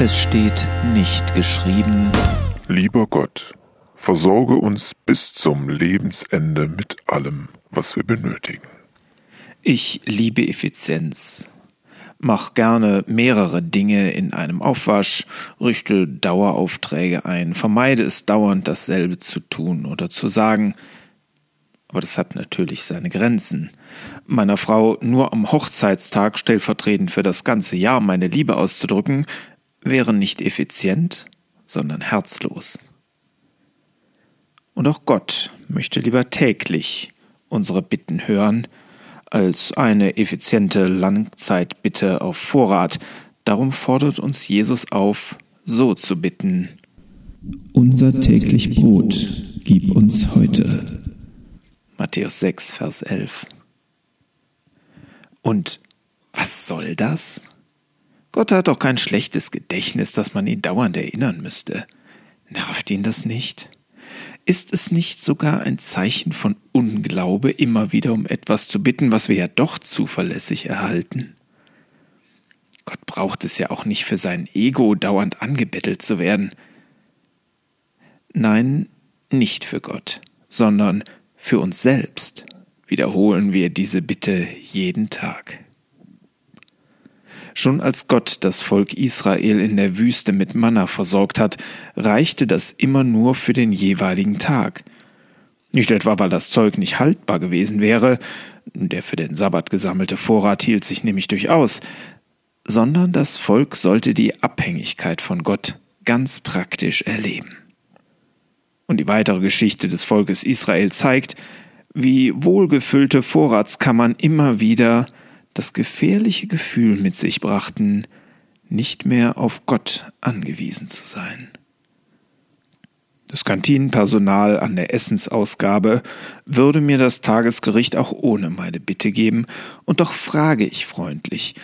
Es steht nicht geschrieben. Lieber Gott, versorge uns bis zum Lebensende mit allem, was wir benötigen. Ich liebe Effizienz. Mach gerne mehrere Dinge in einem Aufwasch, richte Daueraufträge ein, vermeide es dauernd dasselbe zu tun oder zu sagen. Aber das hat natürlich seine Grenzen. Meiner Frau nur am Hochzeitstag stellvertretend für das ganze Jahr meine Liebe auszudrücken, wäre nicht effizient, sondern herzlos. Und auch Gott möchte lieber täglich unsere Bitten hören, als eine effiziente Langzeitbitte auf Vorrat. Darum fordert uns Jesus auf, so zu bitten. Unser täglich Brot gib uns heute. Matthäus 6, Vers 11. Und was soll das? Gott hat doch kein schlechtes Gedächtnis, dass man ihn dauernd erinnern müsste. Nervt ihn das nicht? Ist es nicht sogar ein Zeichen von Unglaube, immer wieder um etwas zu bitten, was wir ja doch zuverlässig erhalten? Gott braucht es ja auch nicht für sein Ego dauernd angebettelt zu werden. Nein, nicht für Gott, sondern für uns selbst wiederholen wir diese Bitte jeden Tag. Schon als Gott das Volk Israel in der Wüste mit Manna versorgt hat, reichte das immer nur für den jeweiligen Tag. Nicht etwa, weil das Zeug nicht haltbar gewesen wäre, der für den Sabbat gesammelte Vorrat hielt sich nämlich durchaus, sondern das Volk sollte die Abhängigkeit von Gott ganz praktisch erleben. Und die weitere Geschichte des Volkes Israel zeigt, wie wohlgefüllte Vorratskammern immer wieder das gefährliche Gefühl mit sich brachten, nicht mehr auf Gott angewiesen zu sein. Das Kantinenpersonal an der Essensausgabe würde mir das Tagesgericht auch ohne meine Bitte geben, und doch frage ich freundlich,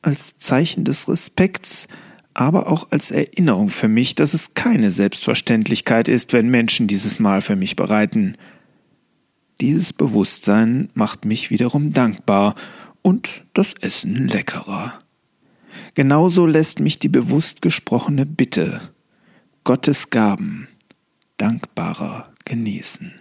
als Zeichen des Respekts, aber auch als Erinnerung für mich, dass es keine Selbstverständlichkeit ist, wenn Menschen dieses Mahl für mich bereiten. Dieses Bewusstsein macht mich wiederum dankbar und das Essen leckerer. Genauso lässt mich die bewusst gesprochene Bitte, Gottes Gaben, dankbarer genießen.